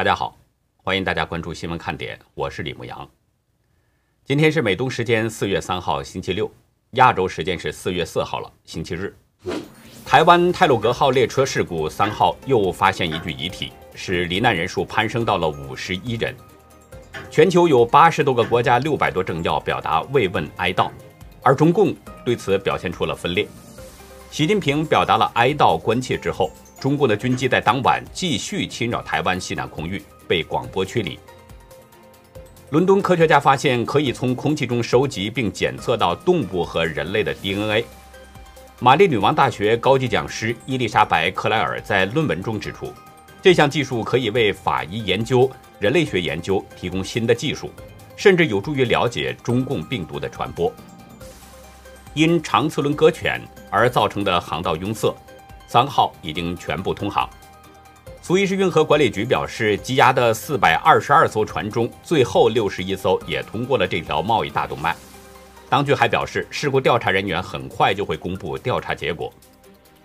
大家好，欢迎大家关注新闻看点，我是李牧阳。今天是美东时间四月三号星期六，亚洲时间是四月四号了星期日。台湾泰鲁格号列车事故三号又发现一具遗体，使罹难人数攀升到了五十一人。全球有八十多个国家六百多政要表达慰问哀悼，而中共对此表现出了分裂。习近平表达了哀悼关切之后。中共的军机在当晚继续侵扰台湾西南空域，被广播驱离。伦敦科学家发现，可以从空气中收集并检测到动物和人类的 DNA。玛丽女王大学高级讲师伊丽莎白·克莱尔在论文中指出，这项技术可以为法医研究、人类学研究提供新的技术，甚至有助于了解中共病毒的传播。因长次轮搁浅而造成的航道拥塞。三号已经全部通航。苏伊士运河管理局表示，积压的四百二十二艘船中，最后六十一艘也通过了这条贸易大动脉。当局还表示，事故调查人员很快就会公布调查结果。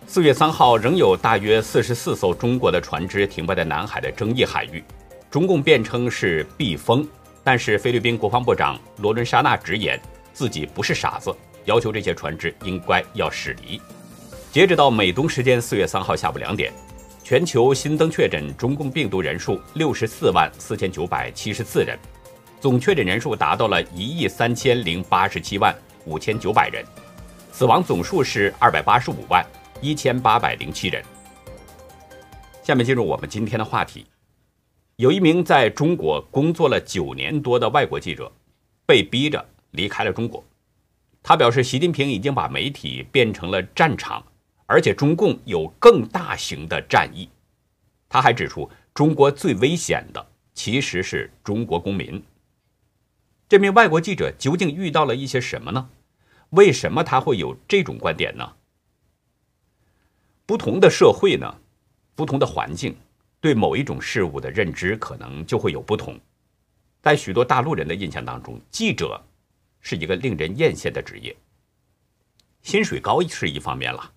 四月三号，仍有大约四十四艘中国的船只停泊在南海的争议海域，中共辩称是避风，但是菲律宾国防部长罗伦沙纳直言自己不是傻子，要求这些船只应该要驶离。截止到美东时间四月三号下午两点，全球新增确诊中共病毒人数六十四万四千九百七十四人，总确诊人数达到了一亿三千零八十七万五千九百人，死亡总数是二百八十五万一千八百零七人。下面进入我们今天的话题，有一名在中国工作了九年多的外国记者，被逼着离开了中国。他表示，习近平已经把媒体变成了战场。而且中共有更大型的战役，他还指出，中国最危险的其实是中国公民。这名外国记者究竟遇到了一些什么呢？为什么他会有这种观点呢？不同的社会呢，不同的环境，对某一种事物的认知可能就会有不同。在许多大陆人的印象当中，记者是一个令人艳羡的职业，薪水高是一方面了。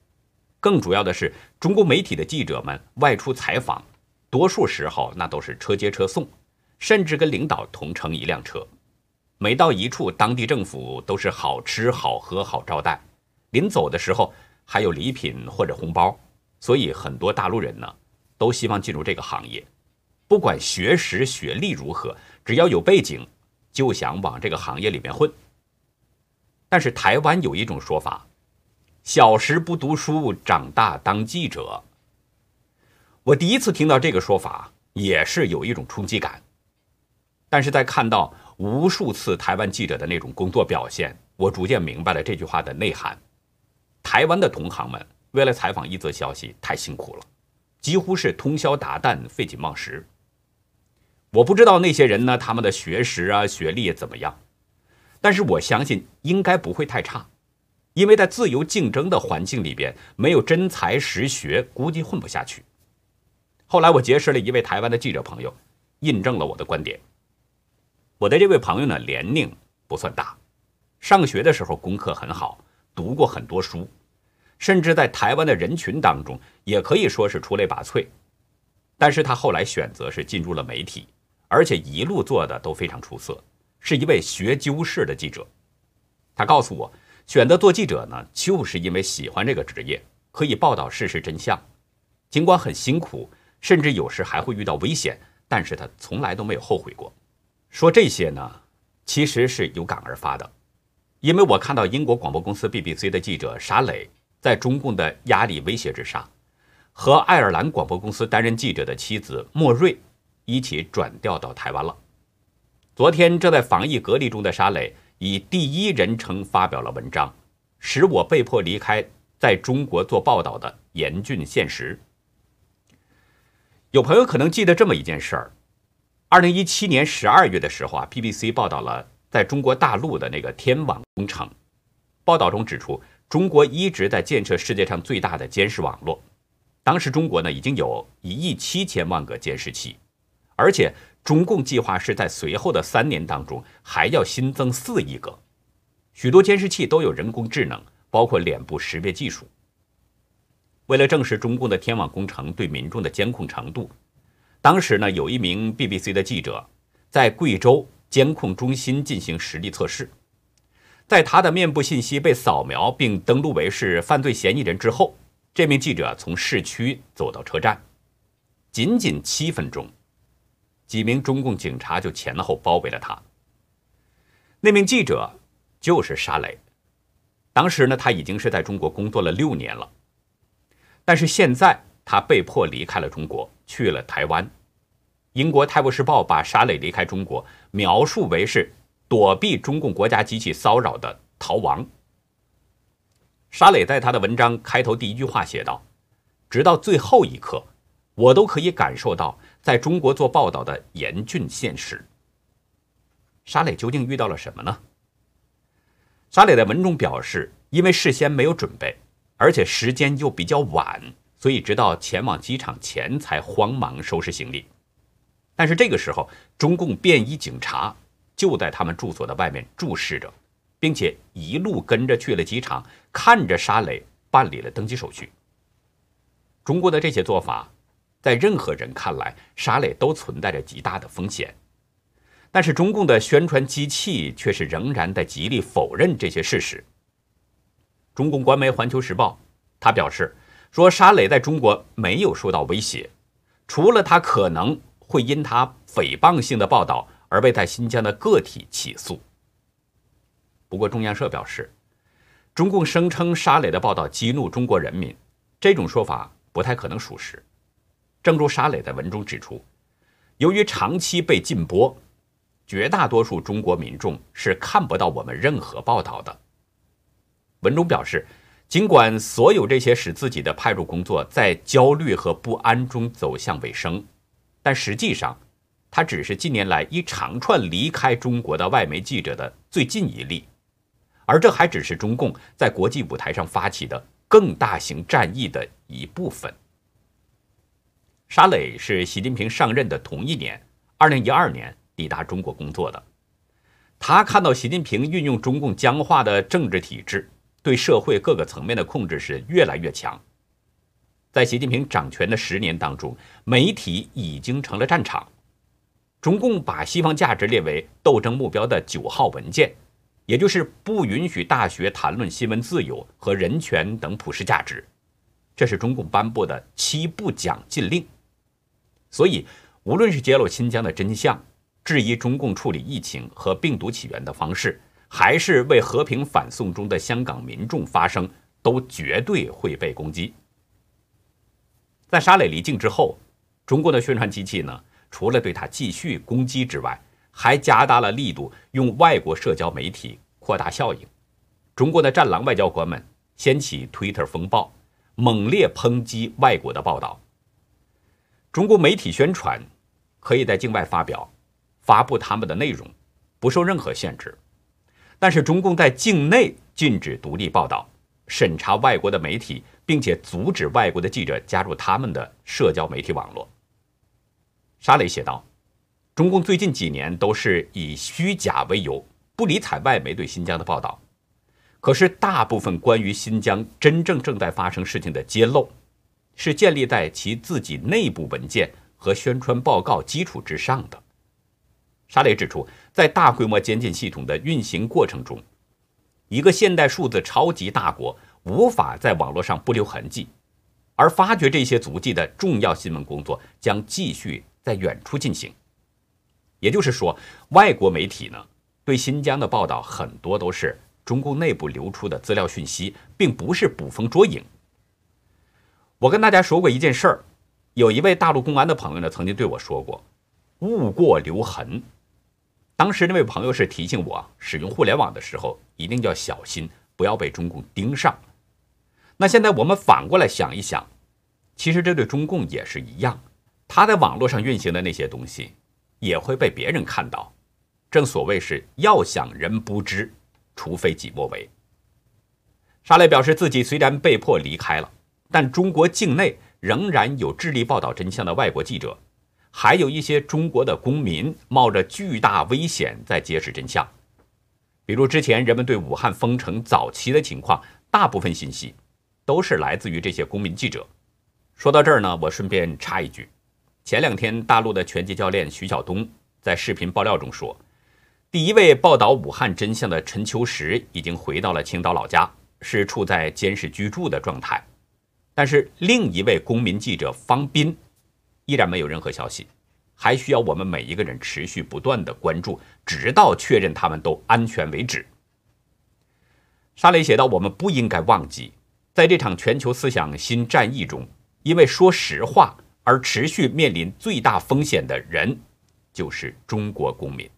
更主要的是，中国媒体的记者们外出采访，多数时候那都是车接车送，甚至跟领导同乘一辆车。每到一处，当地政府都是好吃好喝好招待，临走的时候还有礼品或者红包。所以很多大陆人呢，都希望进入这个行业，不管学识学历如何，只要有背景，就想往这个行业里面混。但是台湾有一种说法。小时不读书，长大当记者。我第一次听到这个说法，也是有一种冲击感。但是在看到无数次台湾记者的那种工作表现，我逐渐明白了这句话的内涵。台湾的同行们为了采访一则消息，太辛苦了，几乎是通宵达旦、废寝忘食。我不知道那些人呢，他们的学识啊、学历怎么样，但是我相信应该不会太差。因为在自由竞争的环境里边，没有真才实学，估计混不下去。后来我结识了一位台湾的记者朋友，印证了我的观点。我的这位朋友呢，年龄不算大，上学的时候功课很好，读过很多书，甚至在台湾的人群当中也可以说是出类拔萃。但是他后来选择是进入了媒体，而且一路做的都非常出色，是一位学究式的记者。他告诉我。选择做记者呢，就是因为喜欢这个职业，可以报道事实真相。尽管很辛苦，甚至有时还会遇到危险，但是他从来都没有后悔过。说这些呢，其实是有感而发的，因为我看到英国广播公司 BBC 的记者沙磊，在中共的压力威胁之下，和爱尔兰广播公司担任记者的妻子莫瑞一起转调到台湾了。昨天正在防疫隔离中的沙磊。以第一人称发表了文章，使我被迫离开在中国做报道的严峻现实。有朋友可能记得这么一件事儿：，二零一七年十二月的时候啊，BBC 报道了在中国大陆的那个天网工程。报道中指出，中国一直在建设世界上最大的监视网络。当时中国呢已经有一亿七千万个监视器，而且。中共计划是在随后的三年当中还要新增四亿个，许多监视器都有人工智能，包括脸部识别技术。为了证实中共的天网工程对民众的监控程度，当时呢，有一名 BBC 的记者在贵州监控中心进行实地测试，在他的面部信息被扫描并登录为是犯罪嫌疑人之后，这名记者从市区走到车站，仅仅七分钟，几名中共警察就前后包围了他。那名记者就是沙磊，当时呢，他已经是在中国工作了六年了，但是现在他被迫离开了中国，去了台湾。英国《泰晤士报》把沙磊离开中国描述为是躲避中共国家机器骚扰的逃亡。沙磊在他的文章开头第一句话写道：“直到最后一刻，我都可以感受到在中国做报道的严峻现实。”沙磊究竟遇到了什么呢？沙磊在文中表示，因为事先没有准备，而且时间又比较晚，所以直到前往机场前才慌忙收拾行李。但是这个时候，中共便衣警察就在他们住所的外面注视着，并且一路跟着去了机场，看着沙磊办理了登机手续。中国的这些做法，在任何人看来，沙磊都存在着极大的风险。但是中共的宣传机器却是仍然在极力否认这些事实。中共官媒《环球时报》他表示说，沙磊在中国没有受到威胁，除了他可能会因他诽谤性的报道而被在新疆的个体起诉。不过，中央社表示，中共声称沙磊的报道激怒中国人民，这种说法不太可能属实。正如沙磊在文中指出，由于长期被禁播。绝大多数中国民众是看不到我们任何报道的。文中表示，尽管所有这些使自己的派驻工作在焦虑和不安中走向尾声，但实际上，他只是近年来一长串离开中国的外媒记者的最近一例，而这还只是中共在国际舞台上发起的更大型战役的一部分。沙磊是习近平上任的同一年，二零一二年。抵达中国工作的他，看到习近平运用中共僵化的政治体制，对社会各个层面的控制是越来越强。在习近平掌权的十年当中，媒体已经成了战场。中共把西方价值列为斗争目标的九号文件，也就是不允许大学谈论新闻自由和人权等普世价值，这是中共颁布的七不讲禁令。所以，无论是揭露新疆的真相，质疑中共处理疫情和病毒起源的方式，还是为和平反送中的香港民众发声，都绝对会被攻击。在沙磊离境之后，中国的宣传机器呢，除了对他继续攻击之外，还加大了力度，用外国社交媒体扩大效应。中国的战狼外交官们掀起 Twitter 风暴，猛烈抨击外国的报道。中国媒体宣传可以在境外发表。发布他们的内容，不受任何限制，但是中共在境内禁止独立报道，审查外国的媒体，并且阻止外国的记者加入他们的社交媒体网络。沙雷写道：“中共最近几年都是以虚假为由，不理睬外媒对新疆的报道，可是大部分关于新疆真正正在发生事情的揭露，是建立在其自己内部文件和宣传报告基础之上的。”沙雷指出，在大规模监禁系统的运行过程中，一个现代数字超级大国无法在网络上不留痕迹，而发掘这些足迹的重要新闻工作将继续在远处进行。也就是说，外国媒体呢对新疆的报道很多都是中共内部流出的资料讯息，并不是捕风捉影。我跟大家说过一件事儿，有一位大陆公安的朋友呢曾经对我说过：“勿过留痕。”当时那位朋友是提醒我，使用互联网的时候一定要小心，不要被中共盯上。那现在我们反过来想一想，其实这对中共也是一样，他在网络上运行的那些东西也会被别人看到。正所谓是要想人不知，除非己莫为。沙雷表示自己虽然被迫离开了，但中国境内仍然有致力报道真相的外国记者。还有一些中国的公民冒着巨大危险在揭示真相，比如之前人们对武汉封城早期的情况，大部分信息都是来自于这些公民记者。说到这儿呢，我顺便插一句，前两天，大陆的拳击教练徐晓东在视频爆料中说，第一位报道武汉真相的陈秋实已经回到了青岛老家，是处在监视居住的状态。但是另一位公民记者方斌依然没有任何消息，还需要我们每一个人持续不断的关注，直到确认他们都安全为止。沙雷写道：“我们不应该忘记，在这场全球思想新战役中，因为说实话而持续面临最大风险的人，就是中国公民。”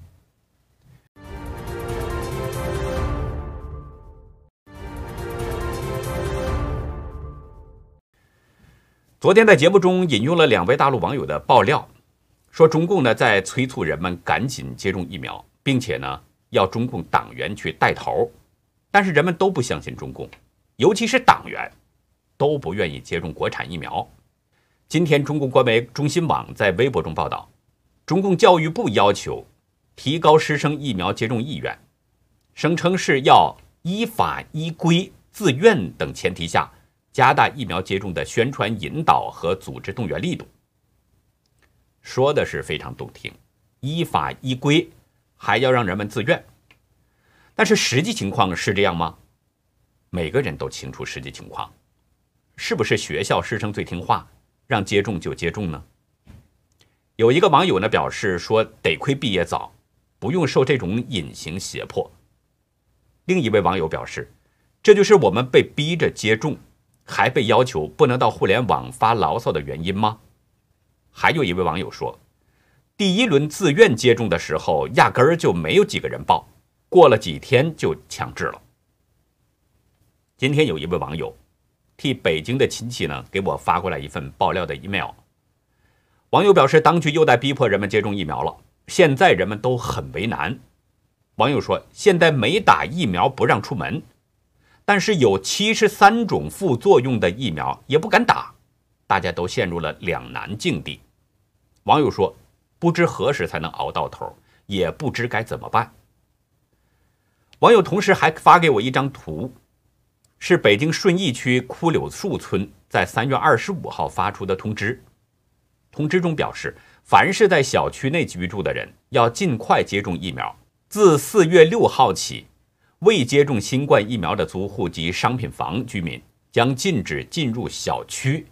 昨天在节目中引用了两位大陆网友的爆料，说中共呢在催促人们赶紧接种疫苗，并且呢要中共党员去带头。但是人们都不相信中共，尤其是党员，都不愿意接种国产疫苗。今天，中共官媒中新网在微博中报道，中共教育部要求提高师生疫苗接种意愿，声称是要依法依规、自愿等前提下，加大疫苗接种的宣传引导和组织动员力度。说的是非常动听，依法依规，还要让人们自愿。但是实际情况是这样吗？每个人都清楚实际情况，是不是学校师生最听话，让接种就接种呢？有一个网友呢表示说，得亏毕业早，不用受这种隐形胁迫。另一位网友表示，这就是我们被逼着接种，还被要求不能到互联网发牢骚的原因吗？还有一位网友说，第一轮自愿接种的时候，压根儿就没有几个人报。过了几天就强制了。今天有一位网友替北京的亲戚呢给我发过来一份爆料的 email。网友表示，当局又在逼迫人们接种疫苗了，现在人们都很为难。网友说，现在没打疫苗不让出门，但是有七十三种副作用的疫苗也不敢打，大家都陷入了两难境地。网友说，不知何时才能熬到头，也不知该怎么办。网友同时还发给我一张图，是北京顺义区枯柳树村在三月二十五号发出的通知。通知中表示，凡是在小区内居住的人要尽快接种疫苗。自四月六号起，未接种新冠疫苗的租户及商品房居民将禁止进入小区，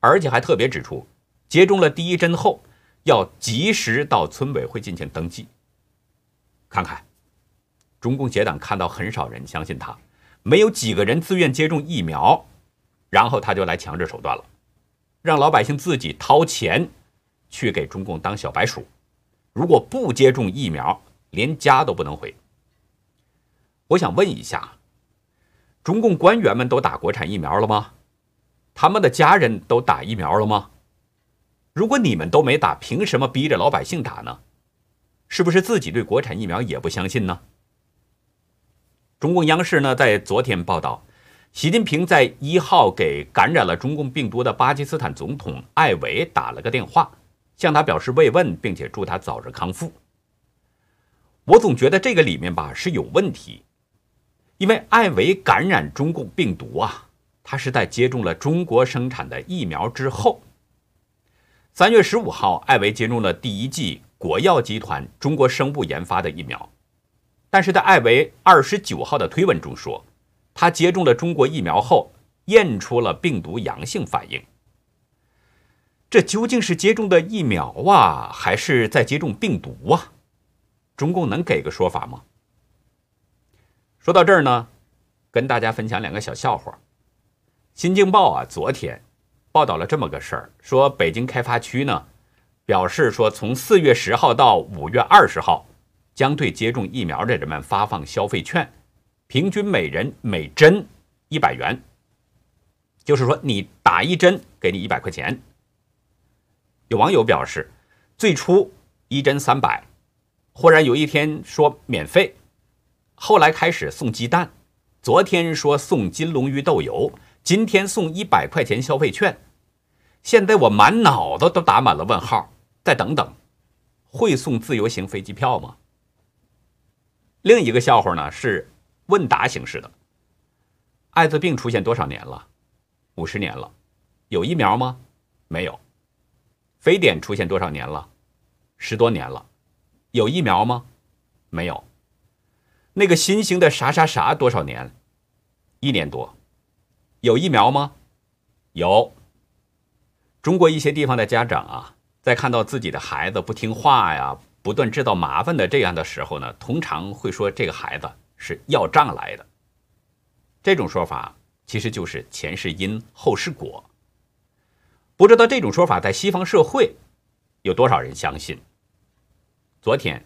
而且还特别指出，接种了第一针后要及时到村委会进行登记。看看。中共结党看到很少人相信他，没有几个人自愿接种疫苗，然后他就来强制手段了，让老百姓自己掏钱去给中共当小白鼠。如果不接种疫苗，连家都不能回。我想问一下，中共官员们都打国产疫苗了吗？他们的家人都打疫苗了吗？如果你们都没打，凭什么逼着老百姓打呢？是不是自己对国产疫苗也不相信呢？中共央视呢，在昨天报道，习近平在一号给感染了中共病毒的巴基斯坦总统艾维打了个电话，向他表示慰问，并且祝他早日康复。我总觉得这个里面吧是有问题，因为艾维感染中共病毒啊，他是在接种了中国生产的疫苗之后。三月十五号，艾维接种了第一剂国药集团中国生物研发的疫苗。但是在艾维二十九号的推文中说，他接种了中国疫苗后验出了病毒阳性反应。这究竟是接种的疫苗啊，还是在接种病毒啊？中共能给个说法吗？说到这儿呢，跟大家分享两个小笑话。《新京报》啊，昨天报道了这么个事儿，说北京开发区呢表示说，从四月十号到五月二十号。将对接种疫苗的人们发放消费券，平均每人每针一百元。就是说，你打一针给你一百块钱。有网友表示，最初一针三百，忽然有一天说免费，后来开始送鸡蛋，昨天说送金龙鱼豆油，今天送一百块钱消费券。现在我满脑子都打满了问号。再等等，会送自由行飞机票吗？另一个笑话呢是问答形式的。艾滋病出现多少年了？五十年了。有疫苗吗？没有。非典出现多少年了？十多年了。有疫苗吗？没有。那个新型的啥啥啥多少年？一年多。有疫苗吗？有。中国一些地方的家长啊，在看到自己的孩子不听话呀，不断制造麻烦的这样的时候呢，通常会说这个孩子是要账来的。这种说法其实就是前世因后世果。不知道这种说法在西方社会有多少人相信？昨天，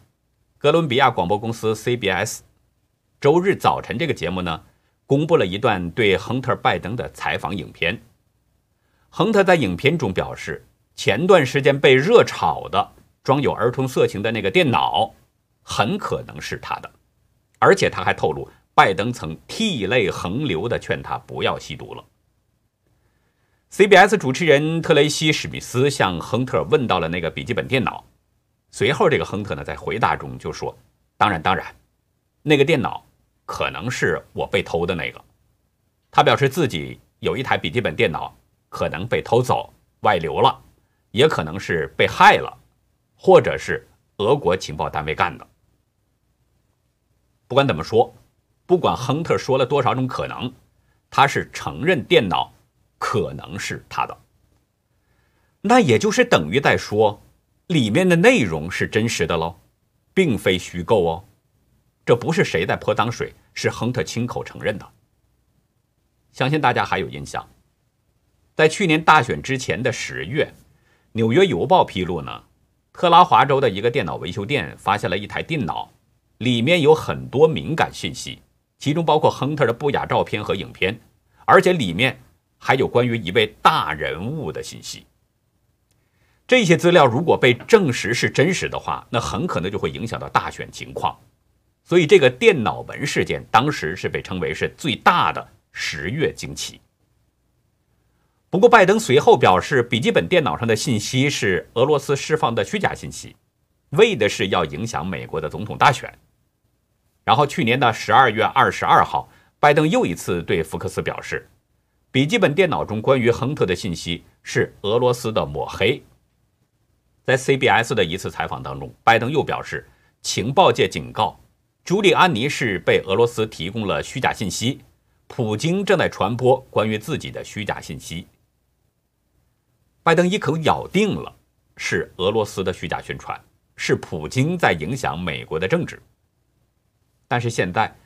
哥伦比亚广播公司 CBS。周日早晨，这个节目呢，公布了一段对亨特·拜登的采访影片。亨特在影片中表示，前段时间被热炒的装有儿童色情的那个电脑，很可能是他的。而且他还透露，拜登曾涕泪横流地劝他不要吸毒了。CBS 主持人特雷西·史密斯向亨特问到了那个笔记本电脑，随后这个亨特呢，在回答中就说：“当然，当然，那个电脑。”可能是我被偷的那个，他表示自己有一台笔记本电脑可能被偷走外流了，也可能是被害了，或者是俄国情报单位干的。不管怎么说，不管亨特说了多少种可能，他是承认电脑可能是他的。那也就是等于在说，里面的内容是真实的喽，并非虚构哦。这不是谁在泼脏水，是亨特亲口承认的。相信大家还有印象，在去年大选之前的十月，《纽约邮报》披露呢，特拉华州的一个电脑维修店发现了一台电脑，里面有很多敏感信息，其中包括亨特的不雅照片和影片，而且里面还有关于一位大人物的信息。这些资料如果被证实是真实的话，那很可能就会影响到大选情况。所以，这个电脑门事件当时是被称为是最大的十月惊奇。不过，拜登随后表示，笔记本电脑上的信息是俄罗斯释放的虚假信息，为的是要影响美国的总统大选。然后，去年的十二月二十二号，拜登又一次对福克斯表示，笔记本电脑中关于亨特的信息是俄罗斯的抹黑。在 CBS 的一次采访当中，拜登又表示，情报界警告。朱利安尼是被俄罗斯提供了虚假信息，普京正在传播关于自己的虚假信息。拜登一口咬定了是俄罗斯的虚假宣传，是普京在影响美国的政治。但是现在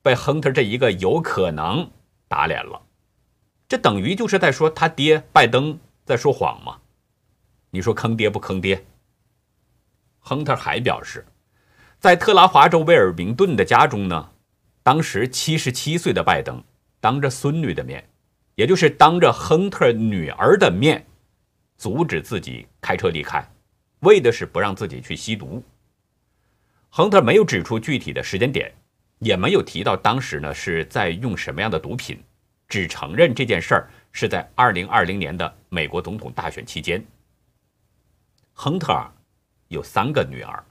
被亨特这一个有可能打脸了，这等于就是在说他爹拜登在说谎吗？你说坑爹不坑爹？亨特还表示。在特拉华州威尔明顿的家中呢，当时七十七岁的拜登当着孙女的面，也就是当着亨特女儿的面，阻止自己开车离开，为的是不让自己去吸毒。亨特没有指出具体的时间点，也没有提到当时呢是在用什么样的毒品，只承认这件事儿是在二零二零年的美国总统大选期间。亨特有三个女儿。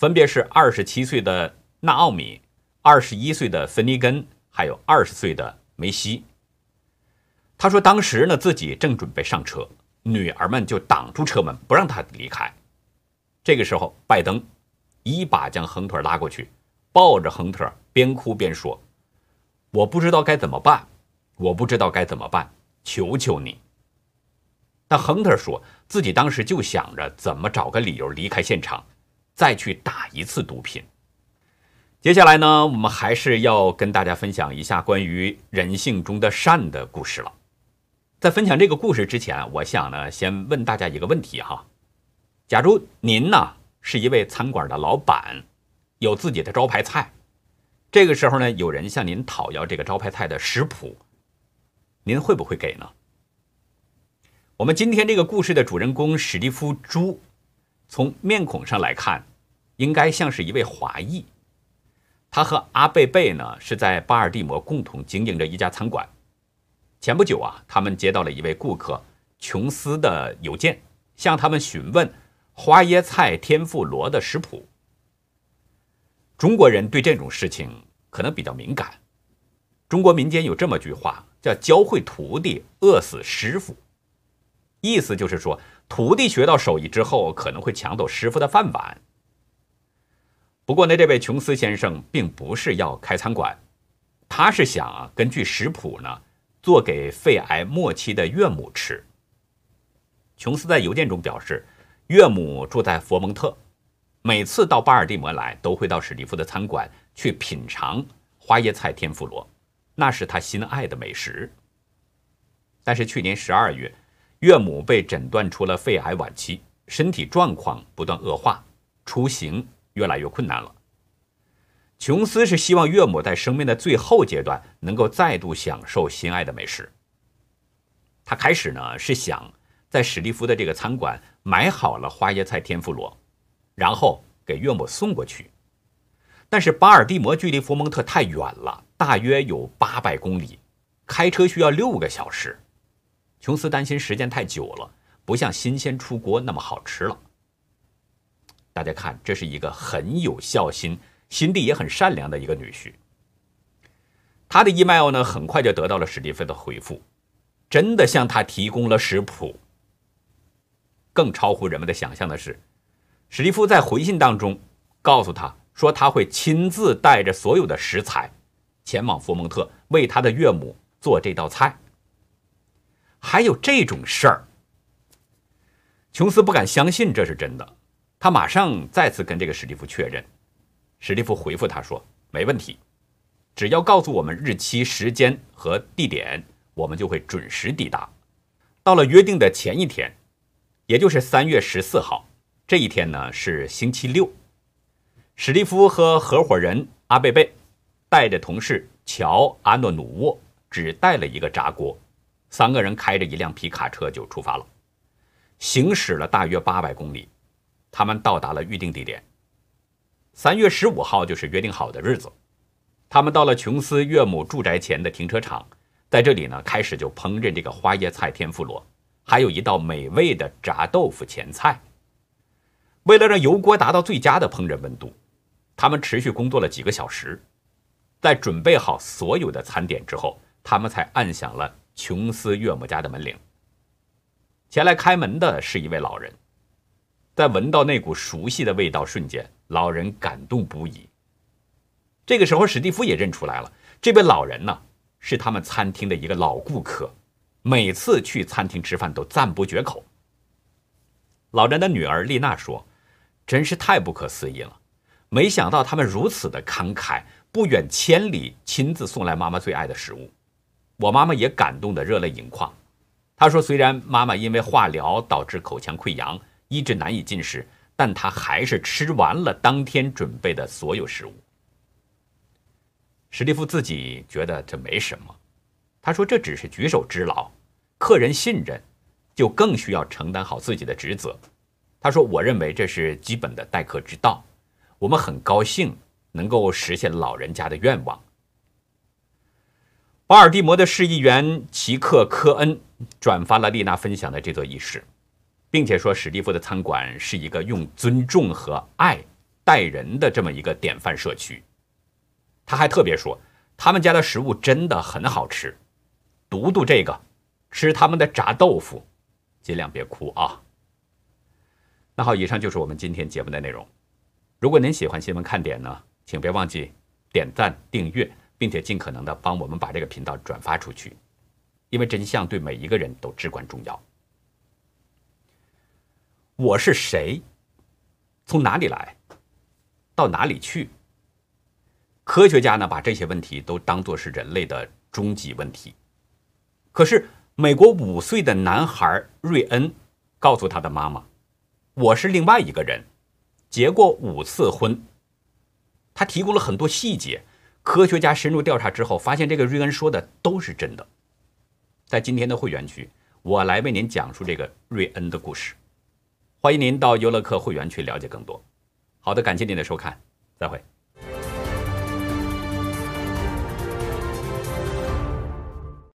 分别是二十七岁的纳奥米、二十一岁的芬尼根，还有二十岁的梅西。他说，当时呢自己正准备上车，女儿们就挡住车门，不让他离开。这个时候，拜登一把将亨特拉过去，抱着亨特，边哭边说：“我不知道该怎么办，我不知道该怎么办，求求你。”但亨特说自己当时就想着怎么找个理由离开现场。再去打一次毒品。接下来呢，我们还是要跟大家分享一下关于人性中的善的故事了。在分享这个故事之前，我想呢，先问大家一个问题哈：假如您呢是一位餐馆的老板，有自己的招牌菜，这个时候呢，有人向您讨要这个招牌菜的食谱，您会不会给呢？我们今天这个故事的主人公史蒂夫·朱，从面孔上来看。应该像是一位华裔，他和阿贝贝呢是在巴尔的摩共同经营着一家餐馆。前不久啊，他们接到了一位顾客琼斯的邮件，向他们询问花椰菜天妇罗的食谱。中国人对这种事情可能比较敏感。中国民间有这么句话，叫“教会徒弟，饿死师傅”，意思就是说，徒弟学到手艺之后，可能会抢走师傅的饭碗。不过呢，这位琼斯先生并不是要开餐馆，他是想啊，根据食谱呢，做给肺癌末期的岳母吃。琼斯在邮件中表示，岳母住在佛蒙特，每次到巴尔的摩来，都会到史蒂夫的餐馆去品尝花椰菜天妇罗，那是他心爱的美食。但是去年十二月，岳母被诊断出了肺癌晚期，身体状况不断恶化，出行。越来越困难了。琼斯是希望岳母在生命的最后阶段能够再度享受心爱的美食。他开始呢是想在史蒂夫的这个餐馆买好了花椰菜天妇罗，然后给岳母送过去。但是巴尔的摩距离佛蒙特太远了，大约有八百公里，开车需要六个小时。琼斯担心时间太久了，不像新鲜出锅那么好吃了。大家看，这是一个很有孝心、心地也很善良的一个女婿。他的 email 呢，很快就得到了史蒂夫的回复，真的向他提供了食谱。更超乎人们的想象的是，史蒂夫在回信当中告诉他说，他会亲自带着所有的食材前往佛蒙特，为他的岳母做这道菜。还有这种事儿，琼斯不敢相信这是真的。他马上再次跟这个史蒂夫确认，史蒂夫回复他说：“没问题，只要告诉我们日期、时间和地点，我们就会准时抵达。”到了约定的前一天，也就是三月十四号，这一天呢是星期六。史蒂夫和合伙人阿贝贝带着同事乔阿诺努沃，只带了一个炸锅，三个人开着一辆皮卡车就出发了，行驶了大约八百公里。他们到达了预定地点。三月十五号就是约定好的日子。他们到了琼斯岳母住宅前的停车场，在这里呢，开始就烹饪这个花椰菜天妇罗，还有一道美味的炸豆腐前菜。为了让油锅达到最佳的烹饪温度，他们持续工作了几个小时。在准备好所有的餐点之后，他们才按响了琼斯岳母家的门铃。前来开门的是一位老人。在闻到那股熟悉的味道瞬间，老人感动不已。这个时候，史蒂夫也认出来了，这位老人呢是他们餐厅的一个老顾客，每次去餐厅吃饭都赞不绝口。老人的女儿丽娜说：“真是太不可思议了，没想到他们如此的慷慨，不远千里亲自送来妈妈最爱的食物。我妈妈也感动得热泪盈眶。她说，虽然妈妈因为化疗导致口腔溃疡。”一直难以进食，但他还是吃完了当天准备的所有食物。史蒂夫自己觉得这没什么，他说这只是举手之劳，客人信任，就更需要承担好自己的职责。他说：“我认为这是基本的待客之道，我们很高兴能够实现老人家的愿望。”巴尔的摩的市议员齐克·科恩转发了丽娜分享的这则轶事。并且说，史蒂夫的餐馆是一个用尊重和爱待人的这么一个典范社区。他还特别说，他们家的食物真的很好吃。读读这个，吃他们的炸豆腐，尽量别哭啊。那好，以上就是我们今天节目的内容。如果您喜欢新闻看点呢，请别忘记点赞、订阅，并且尽可能的帮我们把这个频道转发出去，因为真相对每一个人都至关重要。我是谁？从哪里来？到哪里去？科学家呢，把这些问题都当作是人类的终极问题。可是，美国五岁的男孩瑞恩告诉他的妈妈：“我是另外一个人，结过五次婚。”他提供了很多细节。科学家深入调查之后，发现这个瑞恩说的都是真的。在今天的会员区，我来为您讲述这个瑞恩的故事。欢迎您到优乐客会员去了解更多。好的，感谢您的收看，再会。